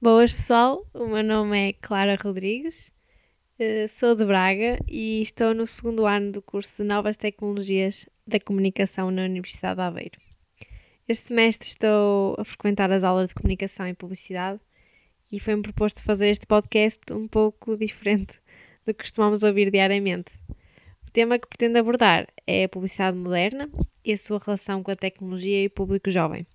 Boas pessoal, o meu nome é Clara Rodrigues, eh, sou de Braga e estou no segundo ano do curso de Novas Tecnologias da Comunicação na Universidade de Aveiro. Este semestre estou a frequentar as aulas de Comunicação e Publicidade e foi-me proposto fazer este podcast um pouco diferente do que costumamos ouvir diariamente. O tema que pretendo abordar é a publicidade moderna e a sua relação com a tecnologia e o público jovem.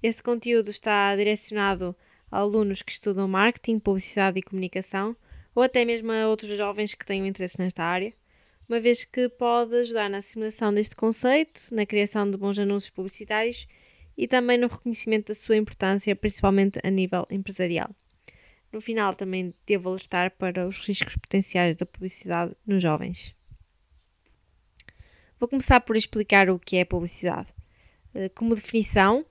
Este conteúdo está direcionado a alunos que estudam marketing, publicidade e comunicação, ou até mesmo a outros jovens que tenham interesse nesta área, uma vez que pode ajudar na assimilação deste conceito, na criação de bons anúncios publicitários e também no reconhecimento da sua importância, principalmente a nível empresarial. No final, também devo alertar para os riscos potenciais da publicidade nos jovens. Vou começar por explicar o que é publicidade. Eh, como definição,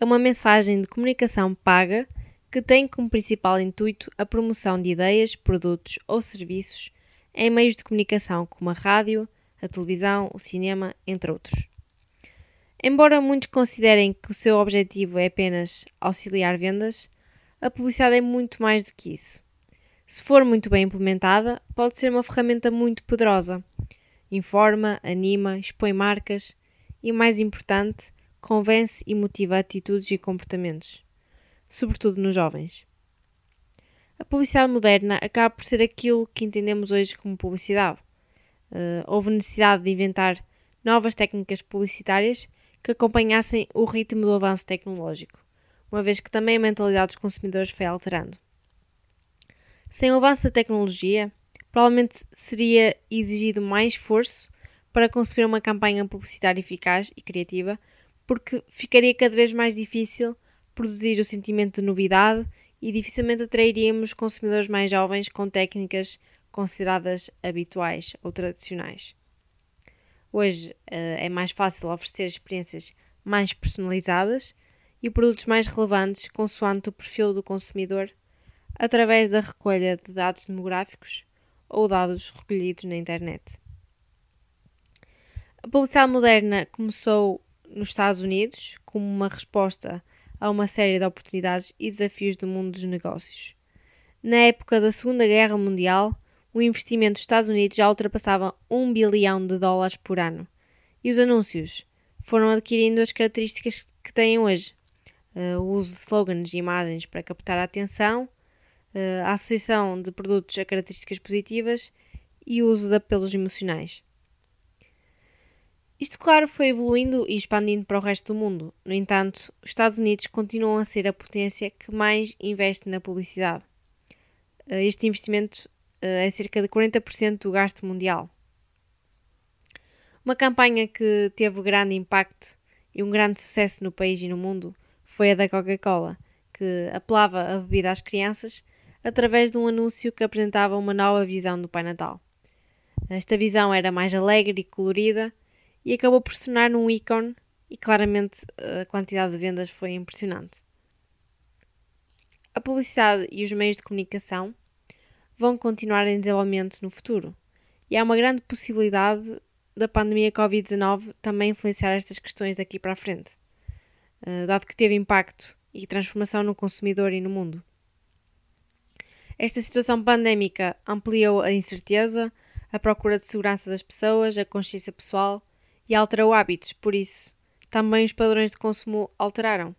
é uma mensagem de comunicação paga que tem como principal intuito a promoção de ideias, produtos ou serviços em meios de comunicação como a rádio, a televisão, o cinema, entre outros. Embora muitos considerem que o seu objetivo é apenas auxiliar vendas, a publicidade é muito mais do que isso. Se for muito bem implementada, pode ser uma ferramenta muito poderosa. Informa, anima, expõe marcas e, mais importante, convence e motiva atitudes e comportamentos sobretudo nos jovens. A publicidade moderna acaba por ser aquilo que entendemos hoje como publicidade. Uh, houve necessidade de inventar novas técnicas publicitárias que acompanhassem o ritmo do avanço tecnológico, uma vez que também a mentalidade dos consumidores foi alterando. Sem o avanço da tecnologia, provavelmente seria exigido mais esforço para conceber uma campanha publicitária eficaz e criativa, porque ficaria cada vez mais difícil produzir o sentimento de novidade e dificilmente atrairíamos consumidores mais jovens com técnicas consideradas habituais ou tradicionais. Hoje uh, é mais fácil oferecer experiências mais personalizadas e produtos mais relevantes consoante o perfil do consumidor através da recolha de dados demográficos ou dados recolhidos na internet. A publicidade moderna começou nos Estados Unidos como uma resposta a uma série de oportunidades e desafios do mundo dos negócios. Na época da Segunda Guerra Mundial, o investimento dos Estados Unidos já ultrapassava 1 bilhão de dólares por ano. E os anúncios foram adquirindo as características que têm hoje. Uh, o uso de slogans e imagens para captar a atenção, uh, a associação de produtos a características positivas e o uso de apelos emocionais. Claro, foi evoluindo e expandindo para o resto do mundo. No entanto, os Estados Unidos continuam a ser a potência que mais investe na publicidade. Eh, este investimento eh, é cerca de 40% do gasto mundial. Uma campanha que teve grande impacto e um grande sucesso no país e no mundo foi a da Coca-Cola, que apelava a bebida às crianças através de um anúncio que apresentava uma nova visão do Pai Natal. Esta visão era mais alegre e colorida e acabou por se tornar um ícone e claramente a quantidade de vendas foi impressionante. A publicidade e os meios de comunicação vão continuar em desenvolvimento no futuro e há uma grande possibilidade da pandemia Covid-19 também influenciar estas questões daqui para a frente, eh, dado que teve impacto e transformação no consumidor e no mundo. Esta situação pandémica ampliou a incerteza, a procura de segurança das pessoas, a consciência pessoal e alterou hábitos, por isso também os padrões de consumo alteraram.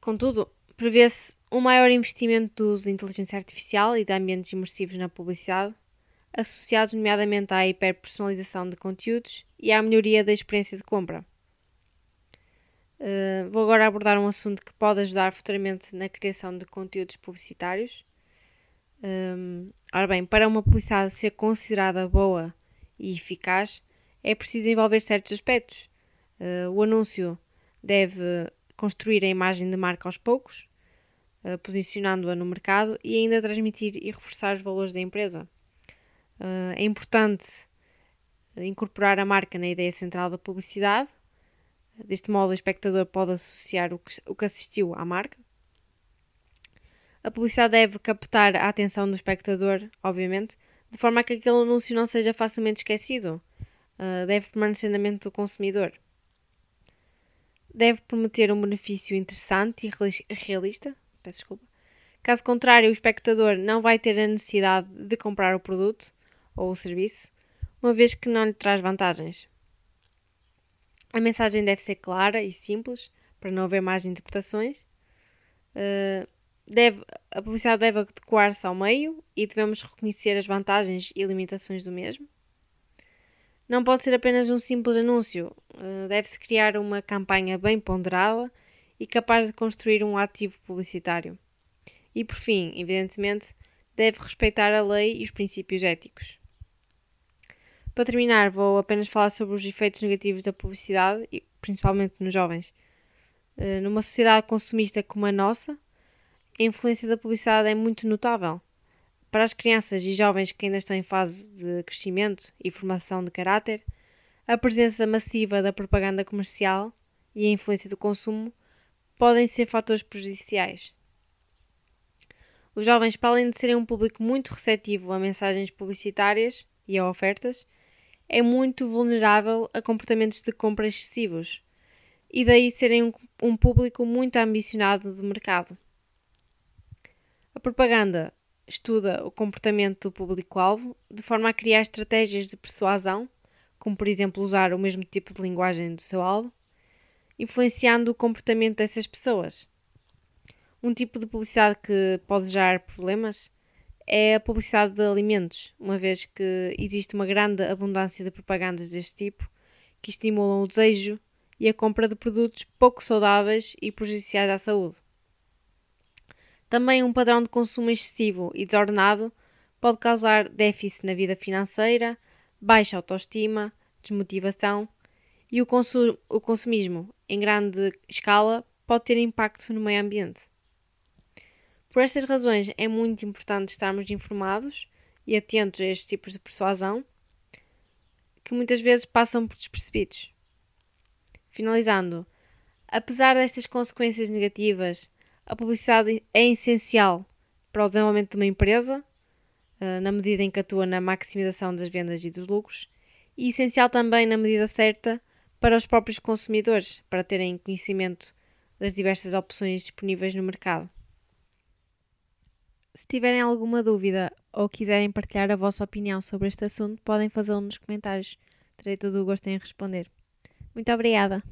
Contudo, prevê-se um maior investimento do uso inteligência artificial e de ambientes imersivos na publicidade, associados nomeadamente à hiperpersonalização de conteúdos e à melhoria da experiência de compra. Uh, vou agora abordar um assunto que pode ajudar futuramente na criação de conteúdos publicitários. Um, ora bem, para uma publicidade ser considerada boa e eficaz, é preciso envolver certos aspectos. Uh, o anúncio deve construir a imagem de marca aos poucos, uh, posicionando-a no mercado e ainda transmitir e reforçar os valores da empresa. Uh, é importante incorporar a marca na ideia central da publicidade. Deste modo, o espectador pode associar o que, o que assistiu à marca. A publicidade deve captar a atenção do espectador, obviamente, de forma a que aquele anúncio não seja facilmente esquecido uh, deve permanecer na mente do consumidor. Deve prometer um benefício interessante e realista, peço desculpa. Caso contrário, o espectador não vai ter a necessidade de comprar o produto ou o serviço, uma vez que não lhe traz vantagens. A mensagem deve ser clara e simples, para não haver mais interpretações. Uh, deve, a publicidade deve adequar-se ao meio e devemos reconhecer as vantagens e limitações do mesmo. Não pode ser apenas um simples anúncio, uh, deve-se criar uma campanha bem ponderada e capaz de construir um ativo publicitário. E por fim, evidentemente, deve respeitar a lei e os princípios éticos. Para terminar, vou apenas falar sobre os efeitos negativos da publicidade, principalmente nos jovens. Uh, numa sociedade consumista como a nossa, a influência da publicidade é muito notável. Para as crianças e jovens que ainda estão em fase de crescimento e formação de caráter, a presença massiva da propaganda comercial e a influência do consumo podem ser fatores prejudiciais. Os jovens, para além de serem um público muito receptivo a mensagens publicitárias e a ofertas, é muito vulnerável a comportamentos de compra excessivos e daí serem um, um público muito ambicionado do mercado. A propaganda estuda o comportamento do público-alvo de forma a criar estratégias de persuasão, como por exemplo usar o mesmo tipo de linguagem do seu alvo, influenciando o comportamento dessas pessoas. Um tipo de publicidade que pode gerar problemas é a publicidade de alimentos, uma vez que existe uma grande abundância de propagandas deste tipo que estimulam o desejo e a compra de produtos pouco saudáveis e prejudiciais à saúde. Também um padrão de consumo excessivo e desordenado pode causar déficit na vida financeira, baixa autoestima, desmotivação e o, consu o consumismo em grande escala pode ter impacto no meio ambiente. Por estas razões é muito importante estarmos informados e atentos a estes tipos de persuasão que muitas vezes passam por despercebidos. Finalizando, apesar destas consequências negativas a publicidade é essencial para o desenvolvimento de uma empresa, eh, na medida em que atua na maximização das vendas e dos lucros, e essencial também na medida certa para os próprios consumidores, para terem conhecimento das diversas opções disponíveis no mercado. Se tiverem alguma dúvida ou quiserem partilhar a vossa opinião sobre este assunto, podem fazê-lo nos comentários. Terei todo o gosto em responder. Muito obrigada!